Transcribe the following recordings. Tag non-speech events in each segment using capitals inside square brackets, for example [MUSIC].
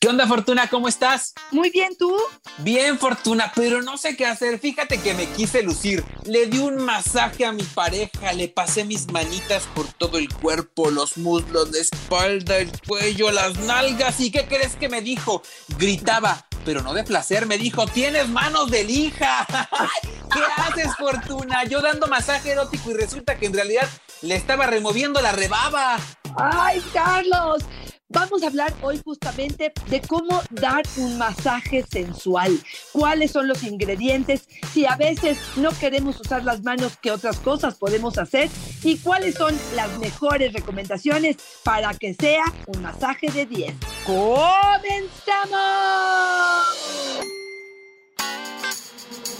¿Qué onda, Fortuna? ¿Cómo estás? Muy bien, ¿tú? Bien, Fortuna, pero no sé qué hacer. Fíjate que me quise lucir. Le di un masaje a mi pareja, le pasé mis manitas por todo el cuerpo, los muslos, la espalda, el cuello, las nalgas. ¿Y qué crees que me dijo? Gritaba, pero no de placer, me dijo, tienes manos de lija. [LAUGHS] ¿Qué haces, Fortuna? Yo dando masaje erótico y resulta que en realidad le estaba removiendo la rebaba. ¡Ay, Carlos! Vamos a hablar hoy justamente de cómo dar un masaje sensual, cuáles son los ingredientes, si a veces no queremos usar las manos, qué otras cosas podemos hacer y cuáles son las mejores recomendaciones para que sea un masaje de 10. ¡Comenzamos!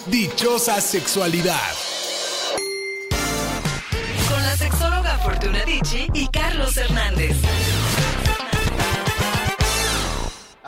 Dichosa sexualidad. Con la sexóloga Fortuna Dicci y Carlos Hernández.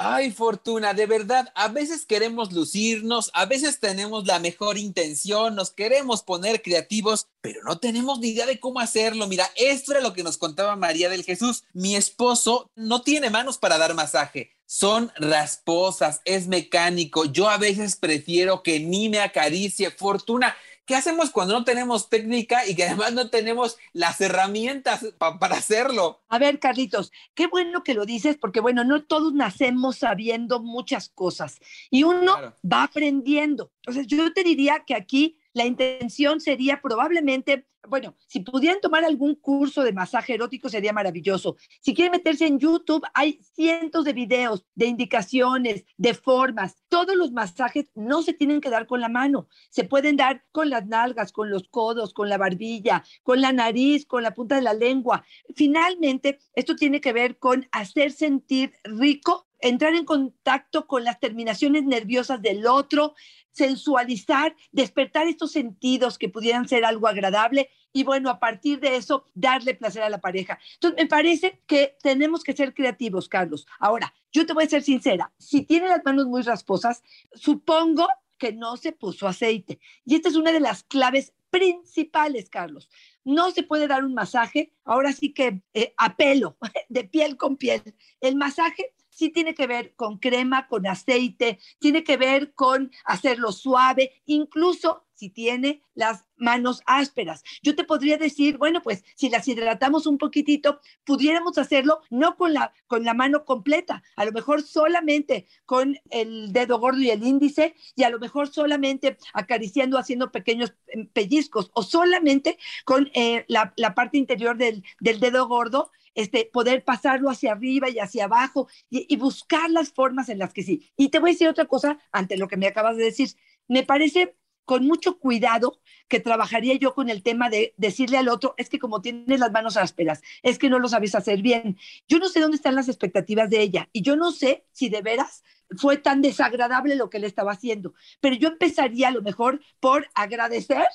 Ay, Fortuna, de verdad, a veces queremos lucirnos, a veces tenemos la mejor intención, nos queremos poner creativos, pero no tenemos ni idea de cómo hacerlo. Mira, esto era lo que nos contaba María del Jesús. Mi esposo no tiene manos para dar masaje. Son rasposas, es mecánico. Yo a veces prefiero que ni me acaricie. Fortuna, ¿Qué hacemos cuando no tenemos técnica y que además no tenemos las herramientas para hacerlo? A ver, Carlitos, qué bueno que lo dices, porque bueno, no todos nacemos sabiendo muchas cosas y uno va aprendiendo. Entonces, yo te diría que aquí la intención sería probablemente, bueno, si pudieran tomar algún curso de masaje erótico sería maravilloso. Si quieren meterse en YouTube, hay cientos de videos, de indicaciones, de formas. Todos los masajes no se tienen que dar con la mano, se pueden dar con las nalgas, con los codos, con la barbilla, con la nariz, con la punta de la lengua. Finalmente, esto tiene que ver con hacer sentir rico entrar en contacto con las terminaciones nerviosas del otro, sensualizar, despertar estos sentidos que pudieran ser algo agradable y bueno, a partir de eso, darle placer a la pareja. Entonces, me parece que tenemos que ser creativos, Carlos. Ahora, yo te voy a ser sincera, si tiene las manos muy rasposas, supongo que no se puso aceite. Y esta es una de las claves principales, Carlos. No se puede dar un masaje, ahora sí que eh, a pelo, [LAUGHS] de piel con piel. El masaje sí tiene que ver con crema, con aceite, tiene que ver con hacerlo suave, incluso si tiene las manos ásperas. Yo te podría decir, bueno, pues si las hidratamos un poquitito, pudiéramos hacerlo no con la, con la mano completa, a lo mejor solamente con el dedo gordo y el índice, y a lo mejor solamente acariciando, haciendo pequeños em, pellizcos, o solamente con eh, la, parte interior del, del dedo gordo este, poder pasarlo hacia arriba y hacia abajo y, buscar las formas en las que sí. Y te voy a decir otra cosa ante lo que me acabas de decir. Me parece con mucho cuidado que trabajaría yo con el tema de decirle al otro, es que como tienes las manos ásperas, es que no lo sabes hacer bien. Yo no sé dónde están las expectativas de ella y yo no sé si de veras fue tan desagradable lo que le estaba haciendo, pero yo empezaría a lo mejor por agradecer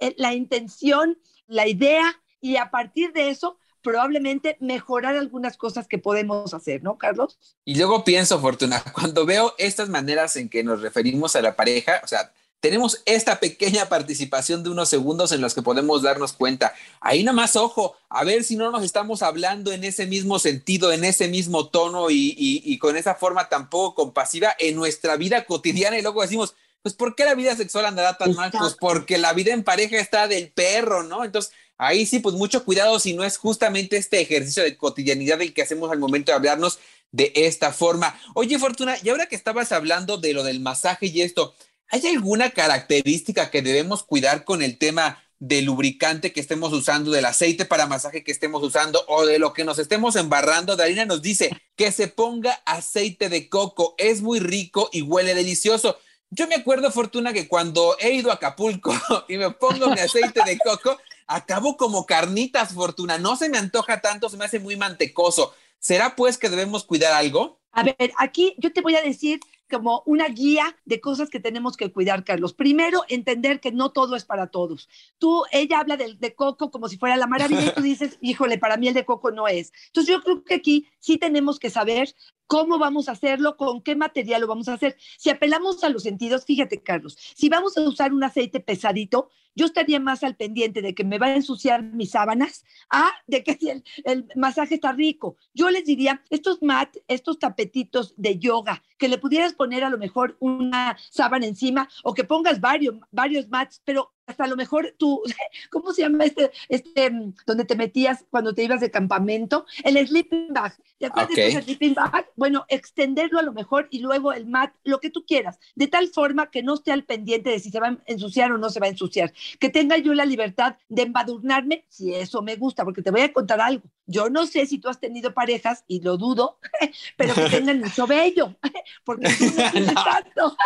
eh, la intención, la idea y a partir de eso probablemente mejorar algunas cosas que podemos hacer, ¿no, Carlos? Y luego pienso, Fortuna, cuando veo estas maneras en que nos referimos a la pareja, o sea, tenemos esta pequeña participación de unos segundos en los que podemos darnos cuenta. Ahí nada más ojo, a ver si no nos estamos hablando en ese mismo sentido, en ese mismo tono y, y con esa forma tan poco compasiva en nuestra vida cotidiana y luego decimos, pues ¿por qué la vida sexual andará tan mal? Pues porque la vida en pareja está del perro, ¿no? Entonces, ahí sí, pues mucho cuidado si no es justamente este ejercicio de cotidianidad el que hacemos al momento de hablarnos de esta forma. Oye, Fortuna, y ahora que estabas hablando de lo del masaje y esto, ¿hay alguna característica que debemos cuidar con el tema del lubricante que estemos usando, del aceite para masaje que estemos usando o de lo que nos estemos embarrando. Darina nos dice que se ponga aceite de coco, es muy rico y huele delicioso. Yo me acuerdo, Fortuna, que cuando he ido a Acapulco [LAUGHS] y me pongo mi aceite de coco, acabo como carnitas, Fortuna. No se me antoja tanto, se me hace muy mantecoso. ¿Será pues que debemos cuidar algo? A ver, aquí yo te voy a decir como una guía de cosas que tenemos que cuidar, Carlos. Primero, entender que no todo es para todos. Tú, ella habla de, de coco como si fuera la maravilla y tú dices, [LAUGHS] híjole, para mí el de coco no es. Entonces yo creo que aquí sí tenemos que saber cómo vamos a hacerlo, con qué material lo vamos a hacer. Si apelamos a los sentidos, fíjate, Carlos, si vamos a usar un aceite pesadito, yo estaría más al pendiente de que me va a ensuciar mis sábanas, a de que el, el masaje está rico. Yo les diría, estos mat, estos tapetitos de yoga, que le pudieras poner a lo mejor una sábana encima o que pongas varios, varios mats, pero hasta a lo mejor tú, [LAUGHS] ¿cómo se llama este, este, mm, donde te metías cuando te ibas de campamento? El sleeping bag. ¿Te acuerdas de ese sleeping bag? Bueno, extenderlo a lo mejor y luego el mat, lo que tú quieras, de tal forma que no esté al pendiente de si se va a ensuciar o no se va a ensuciar. Que tenga yo la libertad de embadurnarme, si eso me gusta, porque te voy a contar algo. Yo no sé si tú has tenido parejas, y lo dudo, [LAUGHS] pero que tengan [LAUGHS] mucho bello, porque tú no tienes tanto.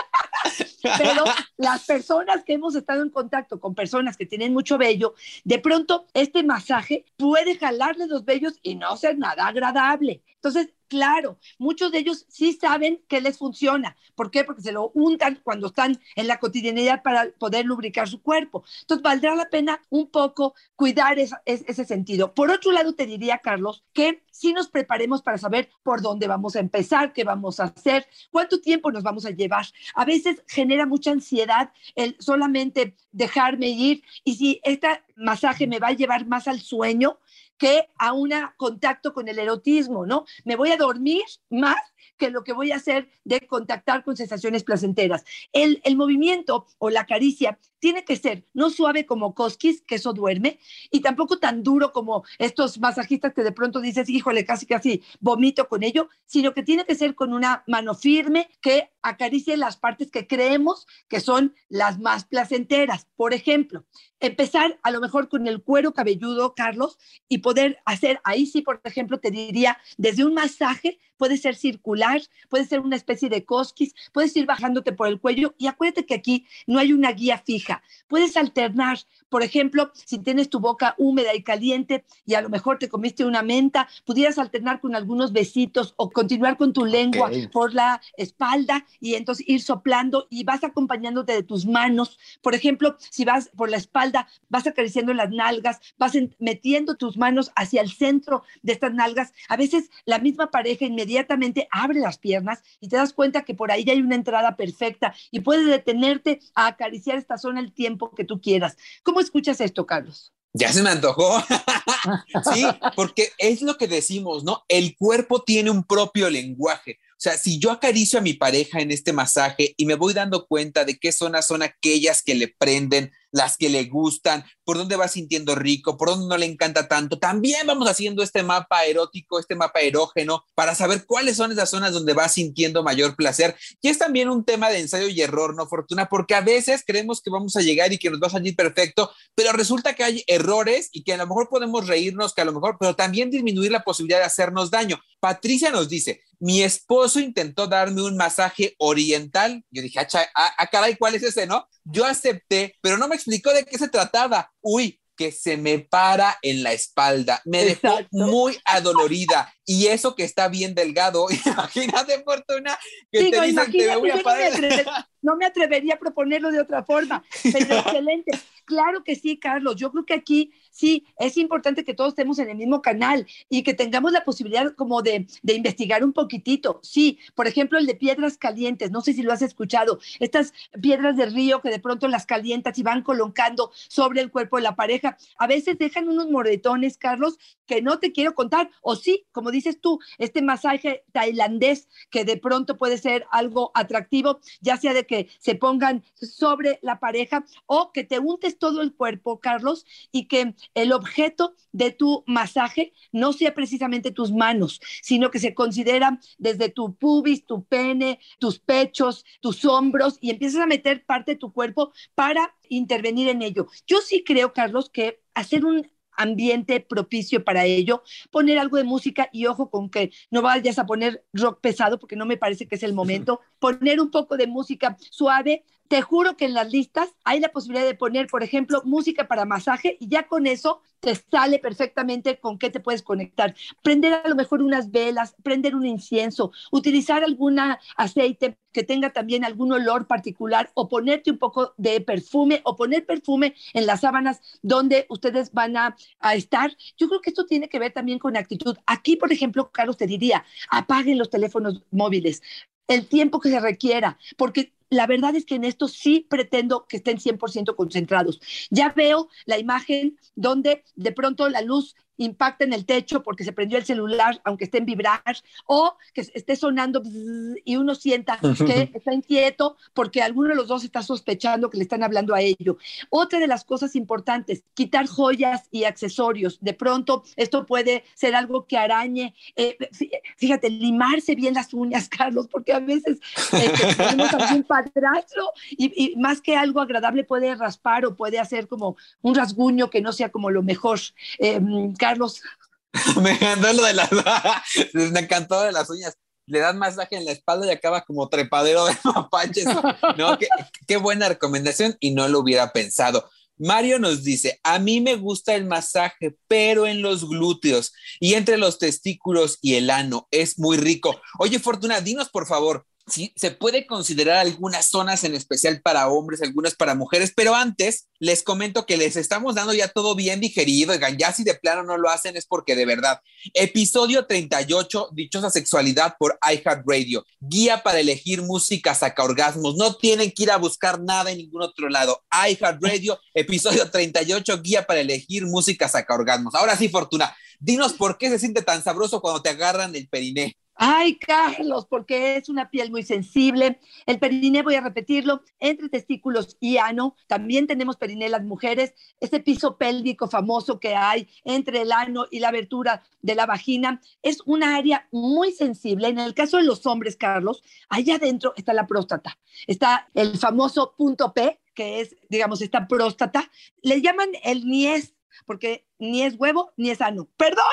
Pero las personas que hemos estado en contacto con personas que tienen mucho vello, de pronto este masaje puede jalarle los vellos y no ser nada agradable. Entonces, Claro, muchos de ellos sí saben que les funciona. ¿Por qué? Porque se lo untan cuando están en la cotidianidad para poder lubricar su cuerpo. Entonces, valdrá la pena un poco cuidar ese sentido. Por otro lado, te diría, Carlos, que si nos preparemos para saber por dónde vamos a empezar, qué vamos a hacer, cuánto tiempo nos vamos a llevar. A veces genera mucha ansiedad el solamente dejarme ir y si este masaje me va a llevar más al sueño, que a un contacto con el erotismo, ¿no? Me voy a dormir más que lo que voy a hacer de contactar con sensaciones placenteras. El, el movimiento o la caricia tiene que ser no suave como Koskis, que eso duerme, y tampoco tan duro como estos masajistas que de pronto dices, híjole, casi casi vomito con ello, sino que tiene que ser con una mano firme que acaricie las partes que creemos que son las más placenteras. Por ejemplo, empezar a lo mejor con el cuero cabelludo, Carlos, y poder hacer, ahí sí, por ejemplo, te diría, desde un masaje, puede ser circular, puede ser una especie de cosquis, puedes ir bajándote por el cuello y acuérdate que aquí no hay una guía fija. Puedes alternar, por ejemplo, si tienes tu boca húmeda y caliente y a lo mejor te comiste una menta, pudieras alternar con algunos besitos o continuar con tu lengua por la espalda y entonces ir soplando y vas acompañándote de tus manos. Por ejemplo, si vas por la espalda, vas acariciando las nalgas, vas metiendo tus manos hacia el centro de estas nalgas. A veces la misma pareja inmediatamente abre las piernas y te das cuenta que por ahí ya hay una entrada perfecta y puedes detenerte a acariciar esta zona el tiempo que tú quieras. ¿Cómo escuchas esto, Carlos? Ya se me antojó. [LAUGHS] sí, porque es lo que decimos, ¿no? El cuerpo tiene un propio lenguaje. O sea, si yo acaricio a mi pareja en este masaje y me voy dando cuenta de qué zonas son aquellas que le prenden, las que le gustan, por dónde va sintiendo rico, por dónde no le encanta tanto. También vamos haciendo este mapa erótico, este mapa erógeno, para saber cuáles son esas zonas donde va sintiendo mayor placer. Y es también un tema de ensayo y error, ¿no, Fortuna? Porque a veces creemos que vamos a llegar y que nos va a salir perfecto, pero resulta que hay errores y que a lo mejor podemos reírnos, que a lo mejor, pero también disminuir la posibilidad de hacernos daño. Patricia nos dice, mi esposo intentó darme un masaje oriental. Yo dije, ah, ah, ah, caray, ¿cuál es ese, no? Yo acepté, pero no me explicó de qué se trataba. Uy, que se me para en la espalda. Me dejó muy adolorida. Y eso que está bien delgado. [LAUGHS] Imagínate, Fortuna, que te dicen que me voy a parar. No me atrevería a proponerlo de otra forma. Pero [LAUGHS] excelente. Claro que sí, Carlos. Yo creo que aquí sí, es importante que todos estemos en el mismo canal y que tengamos la posibilidad como de, de, investigar un poquitito. Sí, por ejemplo, el de piedras calientes, no sé si lo has escuchado, estas piedras de río que de pronto las calientas y van colocando sobre el cuerpo de la pareja, a veces dejan unos moretones, Carlos, que no te quiero contar, o sí, como dices tú, este masaje tailandés que de pronto puede ser algo atractivo, ya sea de que se pongan sobre la pareja o que te untes todo el cuerpo, Carlos, y que el objeto de tu masaje no sea precisamente tus manos, sino que se considera desde tu pubis, tu pene, tus pechos, tus hombros y empiezas a meter parte de tu cuerpo para intervenir en ello. Yo sí creo, Carlos, que hacer un ambiente propicio para ello, poner algo de música y ojo con que no vayas a poner rock pesado porque no me parece que es el momento, poner un poco de música suave, te juro que en las listas hay la posibilidad de poner, por ejemplo, música para masaje y ya con eso te sale perfectamente con qué te puedes conectar. Prender a lo mejor unas velas, prender un incienso, utilizar algún aceite que tenga también algún olor particular o ponerte un poco de perfume o poner perfume en las sábanas donde ustedes van a, a estar. Yo creo que esto tiene que ver también con actitud. Aquí, por ejemplo, Carlos te diría, apaguen los teléfonos móviles el tiempo que se requiera, porque la verdad es que en esto sí pretendo que estén 100% concentrados. Ya veo la imagen donde de pronto la luz impacta en el techo porque se prendió el celular, aunque esté en vibrar, o que esté sonando y uno sienta que [LAUGHS] está inquieto porque alguno de los dos está sospechando que le están hablando a ello. Otra de las cosas importantes, quitar joyas y accesorios. De pronto, esto puede ser algo que arañe. Eh, fíjate, limarse bien las uñas, [LAUGHS] Carlos, porque a veces eh, tenemos algún padrastro y, y más que algo agradable puede raspar o puede hacer como un rasguño que no sea como lo mejor. Eh, Carlos. [LAUGHS] me encantó lo de las, [LAUGHS] me encantó de las uñas. Le das masaje en la espalda y acaba como trepadero de [LAUGHS] mapaches. No, qué, qué buena recomendación y no lo hubiera pensado. Mario nos dice, a mí me gusta el masaje, pero en los glúteos y entre los testículos y el ano. Es muy rico. Oye, Fortuna, dinos por favor, sí, se puede considerar algunas zonas en especial para hombres, algunas para mujeres, pero antes les comento que les estamos dando ya todo bien digerido, oigan, ya si de plano no lo hacen es porque de verdad. Episodio 38, Dichosa Sexualidad por iHeartRadio, guía para elegir música saca orgasmos, no tienen que ir a buscar nada en ningún otro lado. iHeartRadio, episodio 38, guía para elegir música saca orgasmos. Ahora sí, Fortuna, dinos por qué se siente tan sabroso cuando te agarran el periné. Ay, Carlos, porque es una piel muy sensible. El periné, voy a repetirlo, entre testículos y ano. También tenemos periné las mujeres. Ese piso pélvico famoso que hay entre el ano y la abertura de la vagina es un área muy sensible. En el caso de los hombres, Carlos, allá adentro está la próstata. Está el famoso punto P, que es, digamos, esta próstata. Le llaman el niés, porque ni es huevo ni es ano. Perdón.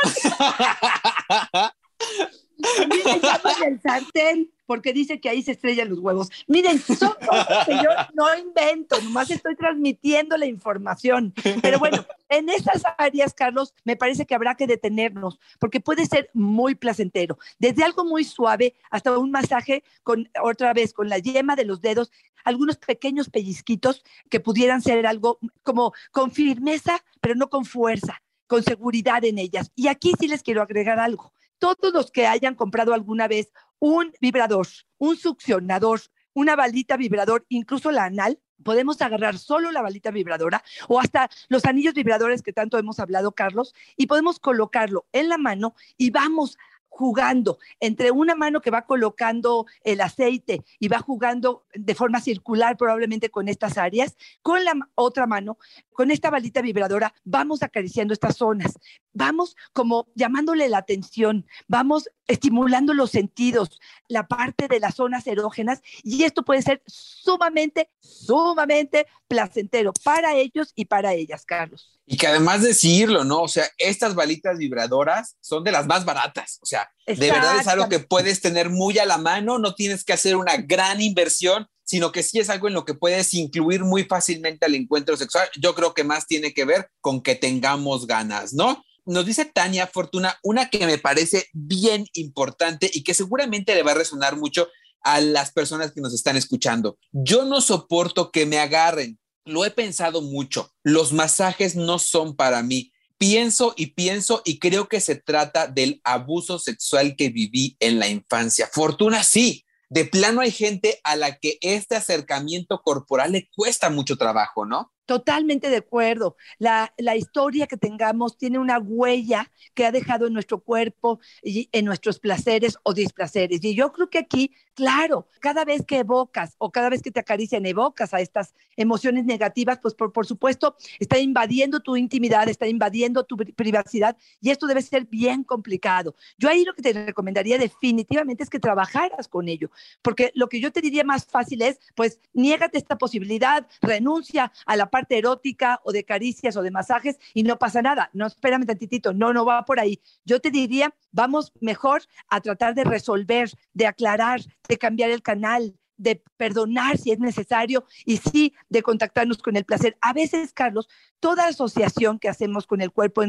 [LAUGHS] Miren, el sartén, porque dice que ahí se estrellan los huevos. Miren, son cosas que yo no invento, nomás estoy transmitiendo la información. Pero bueno, en esas áreas, Carlos, me parece que habrá que detenernos, porque puede ser muy placentero. Desde algo muy suave hasta un masaje con, otra vez, con la yema de los dedos, algunos pequeños pellizquitos que pudieran ser algo como con firmeza, pero no con fuerza con seguridad en ellas. Y aquí sí les quiero agregar algo todos los que hayan comprado alguna vez un vibrador, un succionador, una balita vibrador, incluso la anal, podemos agarrar solo la balita vibradora o hasta los anillos vibradores que tanto hemos hablado, Carlos, y podemos colocarlo en la mano y vamos jugando. Entre una mano que va colocando el aceite y va jugando de forma circular probablemente con estas áreas, con la otra mano, con esta balita vibradora, vamos acariciando estas zonas, vamos como llamándole la atención, vamos estimulando los sentidos, la parte de las zonas erógenas y esto puede ser sumamente, sumamente placentero para ellos y para ellas, Carlos. Y que además decirlo, ¿no? O sea, estas balitas vibradoras son de las más baratas. O sea, de verdad es algo que puedes tener muy a la mano, no tienes que hacer una gran inversión, sino que sí es algo en lo que puedes incluir muy fácilmente al encuentro sexual. Yo creo que más tiene que ver con que tengamos ganas, ¿no? Nos dice Tania Fortuna una que me parece bien importante y que seguramente le va a resonar mucho a las personas que nos están escuchando. Yo no soporto que me agarren. Lo he pensado mucho. Los masajes no son para mí. Pienso y pienso y creo que se trata del abuso sexual que viví en la infancia. Fortuna sí. De plano hay gente a la que este acercamiento corporal le cuesta mucho trabajo, ¿no? Totalmente de acuerdo. La, la, historia que tengamos tiene una huella que ha dejado en nuestro cuerpo y en nuestros placeres o displaceres. Y yo creo que aquí, claro, cada vez que evocas o cada vez que te acarician, evocas a estas emociones negativas, pues por, por supuesto está invadiendo tu intimidad, está invadiendo tu privacidad y esto debe ser bien complicado. Yo ahí lo que te recomendaría definitivamente es que trabajaras con ello, porque lo que yo te diría más fácil es, pues, niégate esta posibilidad, renuncia a la parte erótica o de caricias o de masajes y no pasa nada. No, espérame tantitito, no, no va por ahí. Yo te diría, vamos mejor a tratar de resolver, de aclarar, de cambiar el canal, de perdonar si es necesario y sí de contactarnos con el placer. A veces, Carlos, toda asociación que hacemos con el cuerpo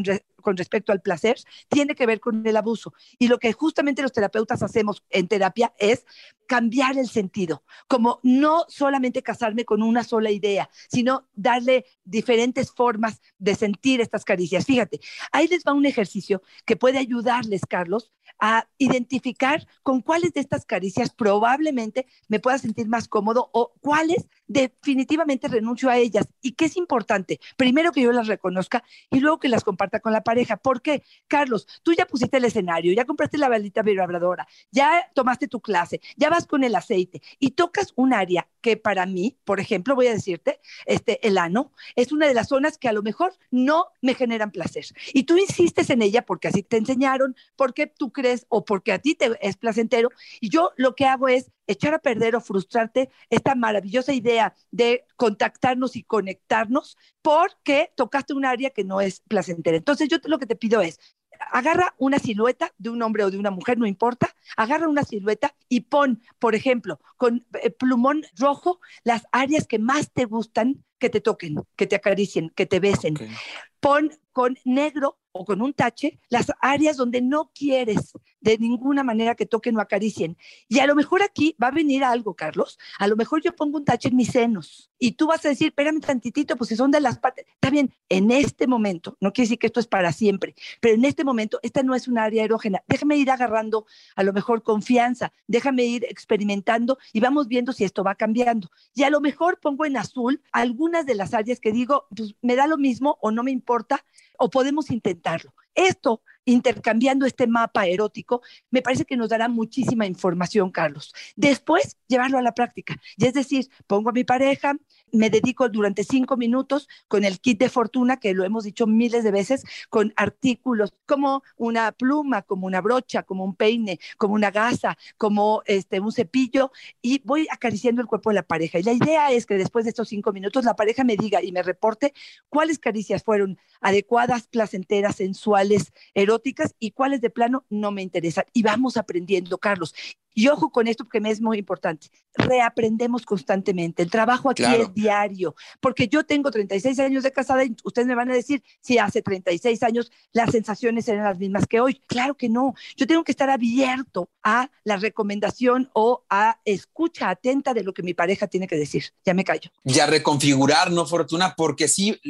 con respecto al placer tiene que ver con el abuso. Y lo que justamente los terapeutas hacemos en terapia es cambiar el sentido, como no solamente casarme con una sola idea, sino darle diferentes formas de sentir estas caricias. Fíjate, ahí les va un ejercicio que puede ayudarles, Carlos, a identificar con cuáles de estas caricias probablemente me pueda sentir más cómodo o cuáles definitivamente renuncio a ellas. ¿Y qué es importante? Primero que yo las reconozca y luego que las comparta con la pareja. ¿Por qué? Carlos, tú ya pusiste el escenario, ya compraste la balita vibradora, ya tomaste tu clase, ya vas con el aceite y tocas un área que para mí, por ejemplo, voy a decirte, este, el ano es una de las zonas que a lo mejor no me generan placer. Y tú insistes en ella porque así te enseñaron, porque tú crees o porque a ti te es placentero. Y yo lo que hago es echar a perder o frustrarte esta maravillosa idea de contactarnos y conectarnos porque tocaste un área que no es placentera. Entonces yo lo que te pido es, agarra una silueta de un hombre o de una mujer, no importa, agarra una silueta y pon, por ejemplo, con eh, plumón rojo las áreas que más te gustan que te toquen, que te acaricien, que te besen. Pon con negro o con un tache las áreas donde no quieres de ninguna manera que toquen o acaricien. Y a lo mejor aquí va a venir algo, Carlos. A lo mejor yo pongo un tache en mis senos y tú vas a decir, espérame tantitito, pues si son de las partes. Está bien, en este momento, no quiere decir que esto es para siempre, pero en este momento esta no es un área erógena. Déjame ir agarrando a lo mejor confianza, déjame ir experimentando y vamos viendo si esto va cambiando. Y a lo mejor pongo en azul algunas de las áreas que digo, pues me da lo mismo o no me importa, o podemos intentarlo. Esto, intercambiando este mapa erótico, me parece que nos dará muchísima información, Carlos. Después, llevarlo a la práctica. Y es decir, pongo a mi pareja, me dedico durante cinco minutos con el kit de fortuna, que lo hemos dicho miles de veces, con artículos como una pluma, como una brocha, como un peine, como una gasa, como este, un cepillo, y voy acariciando el cuerpo de la pareja. Y la idea es que después de estos cinco minutos la pareja me diga y me reporte cuáles caricias fueron adecuadas, placenteras, sensuales, eróticas y cuáles de plano no me interesan. Y vamos aprendiendo, Carlos. Y ojo con esto porque me es muy importante. Reaprendemos constantemente. El trabajo aquí es diario. Porque yo tengo 36 años de casada y ustedes me van a decir si hace 36 años las sensaciones eran las mismas que hoy. Claro que no. Yo tengo que estar abierto a la recomendación o a escucha atenta de lo que mi pareja tiene que decir. Ya me callo. Ya reconfigurar, ¿no, Fortuna? Porque sí,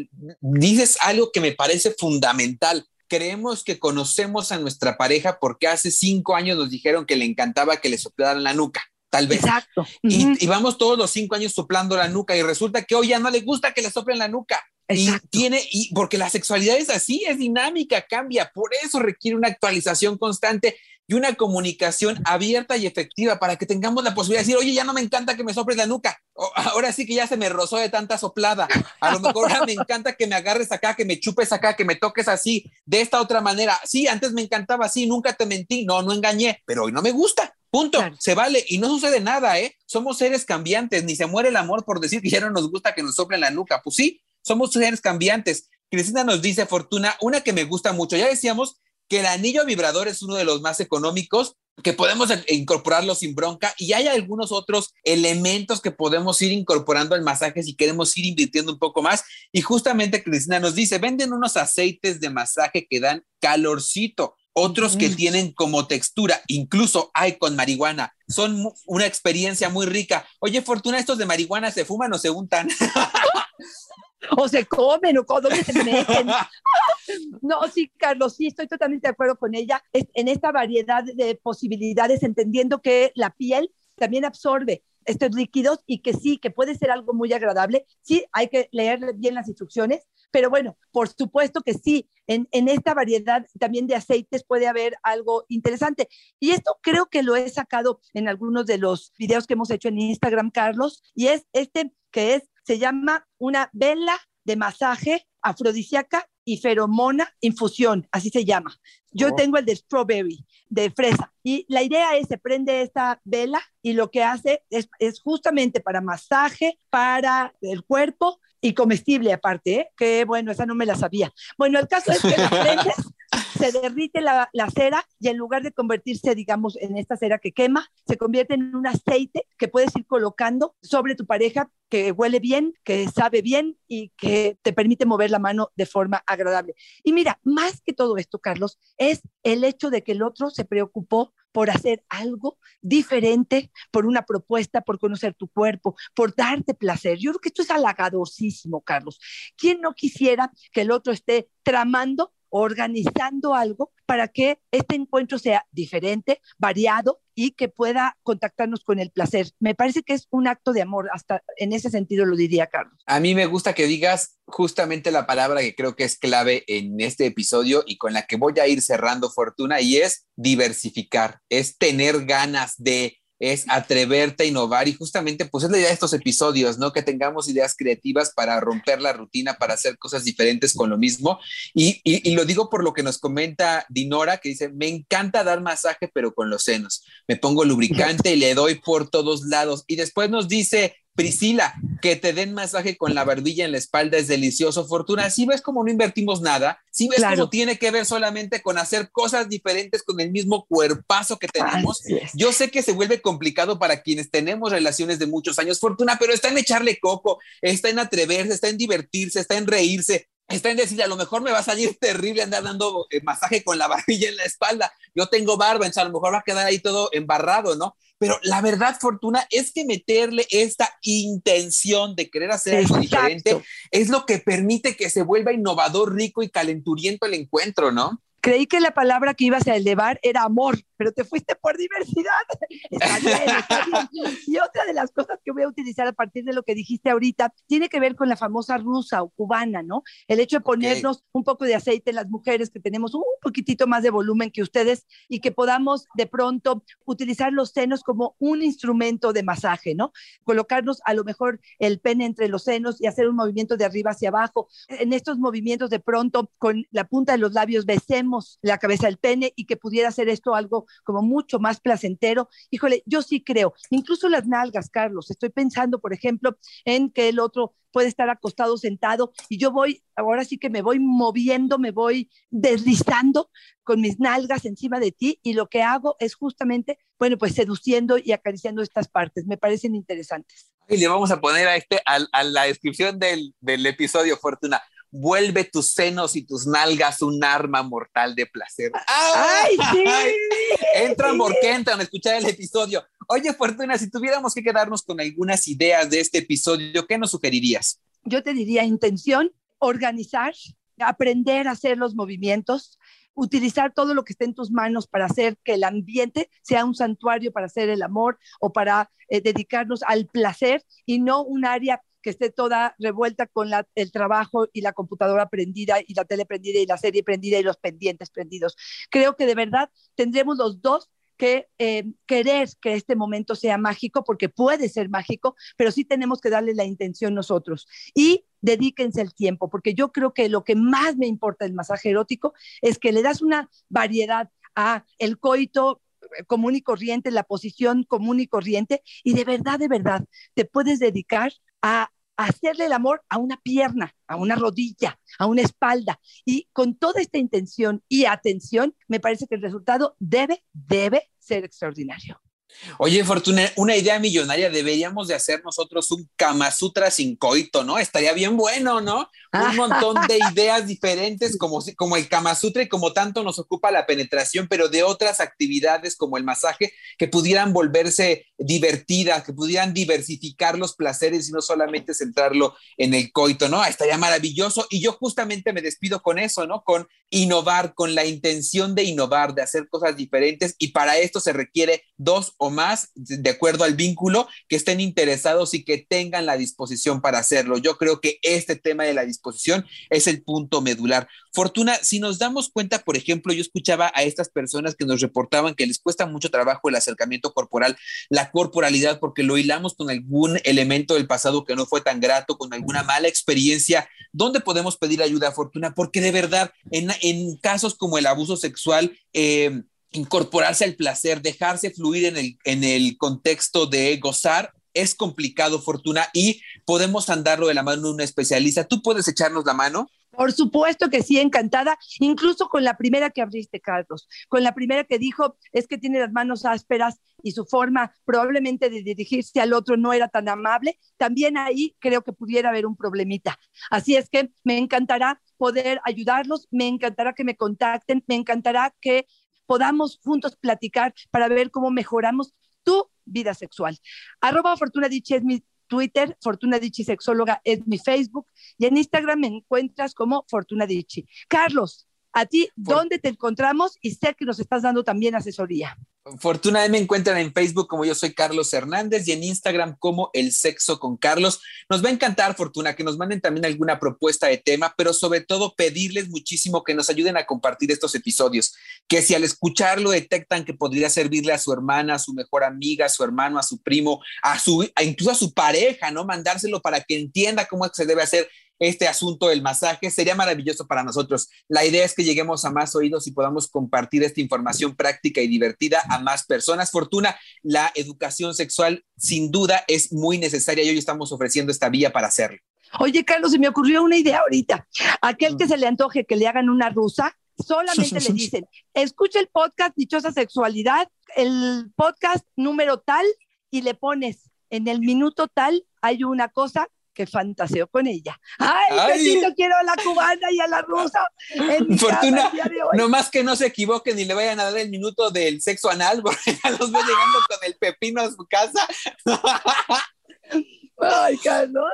dices algo que me parece fundamental creemos que conocemos a nuestra pareja porque hace cinco años nos dijeron que le encantaba que le soplaran la nuca, tal vez. Exacto. Y, vamos todos los cinco años soplando la nuca y resulta que hoy ya no le gusta que le soplen la nuca. Exacto. Y tiene, y porque la sexualidad es así, es dinámica, cambia, por eso requiere una actualización constante y una comunicación abierta y efectiva para que tengamos la posibilidad de decir, oye, ya no me encanta que me soples la nuca, ahora sí que ya se me rozó de tanta soplada, a lo mejor ahora me encanta que me agarres acá, que me chupes acá, que me toques así, de esta otra manera, sí, antes me encantaba así, nunca te mentí, no, no engañé, pero hoy no me gusta, punto, se vale y no sucede nada, ¿eh? Somos seres cambiantes, ni se muere el amor por decir que ya no nos gusta que nos soplen la nuca, pues sí, somos seres cambiantes. Cristina nos dice, Fortuna, una que me gusta mucho, ya decíamos que el anillo vibrador es uno de los más económicos, que podemos incorporarlo sin bronca y hay algunos otros elementos que podemos ir incorporando al masaje si queremos ir invirtiendo un poco más. Y justamente Cristina nos dice, venden unos aceites de masaje que dan calorcito, otros que tienen como textura, incluso hay con marihuana. Son una experiencia muy rica. Oye, Fortuna, ¿estos de marihuana se fuman o se untan? [LAUGHS] [LAUGHS] o se comen o dónde se meten. [LAUGHS] no, sí, Carlos, sí, estoy totalmente de acuerdo con ella en esta variedad de posibilidades, entendiendo que la piel también absorbe estos líquidos y que sí, que puede ser algo muy agradable. Sí, hay que leer bien las instrucciones, pero bueno, por supuesto que sí, en, en, esta variedad también de aceites puede haber algo interesante. Y esto creo que lo he sacado en algunos de los videos que hemos hecho en Instagram, Carlos, y es este que es se llama una vela de masaje afrodisíaca y feromona infusión, así se llama. Yo oh. tengo el de strawberry, de fresa. Y la idea es, se prende esta vela y lo que hace es, es justamente para masaje, para el cuerpo y comestible aparte, ¿eh? que bueno, esa no me la sabía. Bueno, el caso es que la prendes, [LAUGHS] [LAUGHS] se derrite la, la, cera y en lugar de convertirse, digamos, en esta cera que quema, se convierte en un aceite que puedes ir colocando sobre tu pareja que huele bien, que sabe bien y que te permite mover la mano de forma agradable. Y mira, más que todo esto, Carlos, es el hecho de que el otro se preocupó por hacer algo diferente, por una propuesta, por conocer tu cuerpo, por darte placer. Yo creo que esto es halagadosísimo, Carlos. ¿Quién no quisiera que el otro esté tramando organizando algo para que este encuentro sea diferente, variado y que pueda contactarnos con el placer. Me parece que es un acto de amor, hasta en ese sentido lo diría Carlos. A mí me gusta que digas justamente la palabra que creo que es clave en este episodio y con la que voy a ir cerrando Fortuna y es diversificar, es tener ganas de es atreverte a innovar y justamente pues es la idea de estos episodios, ¿no? Que tengamos ideas creativas para romper la rutina, para hacer cosas diferentes con lo mismo. Y, y, lo digo por lo que nos comenta Dinora, que dice, me encanta dar masaje, pero con los senos. Me pongo lubricante y le doy por todos lados. Y después nos dice Priscila, que te den masaje con la barbilla en la espalda es delicioso. Fortuna, si ves como no invertimos nada, si ves claro. como tiene que ver solamente con hacer cosas diferentes con el mismo cuerpazo que tenemos. Yo sé que se vuelve complicado para quienes tenemos relaciones de muchos años, Fortuna, pero está en echarle coco, está en atreverse, está en divertirse, está en reírse está en decir, a lo mejor me va a salir [LAUGHS] terrible andar dando eh, masaje con la [LAUGHS] barbilla en la espalda. Yo tengo barba, entonces a lo mejor va a quedar ahí todo embarrado, ¿no? Pero la verdad, Fortuna, es que meterle esta intención de querer hacer algo diferente es lo que permite que se vuelva innovador, rico y calenturiento el encuentro, ¿no? Creí que la palabra que ibas a elevar era amor, pero te fuiste por diversidad. [LAUGHS] Está bien, está bien. Y otra de las cosas que voy a utilizar a partir de lo que dijiste ahorita tiene que ver con la famosa rusa o cubana, ¿no? El hecho de ponernos okay. un poco de aceite en las mujeres que tenemos un poquitito más de volumen que ustedes y que podamos de pronto utilizar los senos como un instrumento de masaje, ¿no? Colocarnos a lo mejor el pene entre los senos y hacer un movimiento de arriba hacia abajo. En estos movimientos de pronto con la punta de los labios besemos la cabeza del pene y que pudiera hacer esto algo como mucho más placentero. Híjole, yo sí creo, incluso las nalgas, Carlos, estoy pensando, por ejemplo, en que el otro puede estar acostado, sentado, y yo voy, ahora sí que me voy moviendo, me voy deslizando con mis nalgas encima de ti, y lo que hago es justamente, bueno, pues seduciendo y acariciando estas partes, me parecen interesantes. Y le vamos a poner a, este, a la descripción del, del episodio, Fortuna vuelve tus senos y tus nalgas un arma mortal de placer. ¡Ay, sí! Entran porque entran a escuchar el episodio. Oye, Fortuna, si tuviéramos que quedarnos con algunas ideas de este episodio, ¿qué nos sugerirías? Yo te diría intención, organizar, aprender a hacer los movimientos, utilizar todo lo que esté en tus manos para hacer que el ambiente sea un santuario para hacer el amor o para eh, dedicarnos al placer y no un área que esté toda revuelta con el trabajo y la computadora prendida y la tele prendida y la serie prendida y los pendientes prendidos. Creo que de verdad tendremos los dos que eh, querer que este momento sea mágico, porque puede ser mágico, pero sí tenemos que darle la intención nosotros. Y dedíquense el tiempo, porque yo creo que lo que más me importa del masaje erótico es que le das una variedad a el coito común y corriente, la posición común y corriente, y de verdad, de verdad, te puedes dedicar a hacerle el amor a una pierna, a una rodilla, a una espalda. Y con toda esta intención y atención, me parece que el resultado debe, debe ser extraordinario. Oye, Fortuna, una idea millonaria, deberíamos de hacer nosotros un Kama Sutra sin coito, ¿no? Estaría bien bueno, ¿no? Un [LAUGHS] montón de ideas diferentes, como, como el Kama Sutra y como tanto nos ocupa la penetración, pero de otras actividades como el masaje, que pudieran volverse divertidas, que pudieran diversificar los placeres y no solamente centrarlo en el coito, ¿no? Estaría maravilloso. Y yo justamente me despido con eso, ¿no? Con innovar, con la intención de innovar, de hacer cosas diferentes, y para esto se requiere dos o más, de acuerdo al vínculo, que estén interesados y que tengan la disposición para hacerlo. Yo creo que este tema de la disposición es el punto medular. Fortuna, si nos damos cuenta, por ejemplo, yo escuchaba a estas personas que nos reportaban que les cuesta mucho trabajo el acercamiento corporal, la corporalidad, porque lo hilamos con algún elemento del pasado que no fue tan grato, con alguna mala experiencia. ¿Dónde podemos pedir ayuda, Fortuna? Porque de verdad, en, en casos como el abuso sexual, eh, incorporarse al placer, dejarse fluir en el, en el contexto de gozar, es complicado, Fortuna, y podemos andarlo de la mano de un especialista. ¿Tú puedes echarnos la mano? Por supuesto que sí, encantada, incluso con la primera que abriste, Carlos, con la primera que dijo es que tiene las manos ásperas y su forma probablemente de dirigirse al otro no era tan amable, también ahí creo que pudiera haber un problemita. Así es que me encantará poder ayudarlos, me encantará que me contacten, me encantará que podamos juntos platicar para ver cómo mejoramos tu vida sexual. Arroba Fortuna Dichi es mi Twitter, Fortuna Dichi Sexóloga es mi Facebook y en Instagram me encuentras como Fortuna Dichi. Carlos, a ti, ¿dónde te encontramos? Y sé que nos estás dando también asesoría. Fortuna me encuentran en Facebook como yo soy Carlos Hernández y en Instagram como El Sexo con Carlos. Nos va a encantar, Fortuna, que nos manden también alguna propuesta de tema, pero sobre todo pedirles muchísimo que nos ayuden a compartir estos episodios, que si al escucharlo detectan que podría servirle a su hermana, a su mejor amiga, a su hermano, a su primo, a su, incluso a su pareja, ¿no? Mandárselo para que entienda cómo se debe hacer este asunto del masaje. Sería maravilloso para nosotros. La idea es que lleguemos a más oídos y podamos compartir esta información práctica y divertida a más personas. Fortuna, la educación sexual sin duda es muy necesaria y hoy estamos ofreciendo esta vía para hacerlo. Oye, Carlos, se me ocurrió una idea ahorita. Aquel que se le antoje que le hagan una rusa, solamente le [LAUGHS] dicen, escucha el podcast Dichosa Sexualidad, el podcast número tal, y le pones en el minuto tal, hay una cosa que fantaseo con ella. ¡Ay, Ay. quiero a la cubana y a la rusa! Fortuna, no más que no se equivoquen y le vayan a dar el minuto del sexo anal, [LAUGHS] porque ya los ve llegando con el pepino a su casa. Ay, Carlos.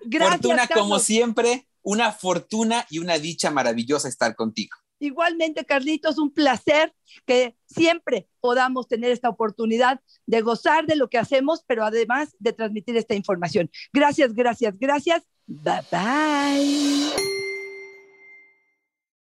Gracias, Fortuna, como siempre, una fortuna y una dicha maravillosa estar contigo. Igualmente, Carlitos, un placer que siempre podamos tener esta oportunidad de gozar de lo que hacemos, pero además de transmitir esta información. Gracias, gracias, gracias. Bye bye.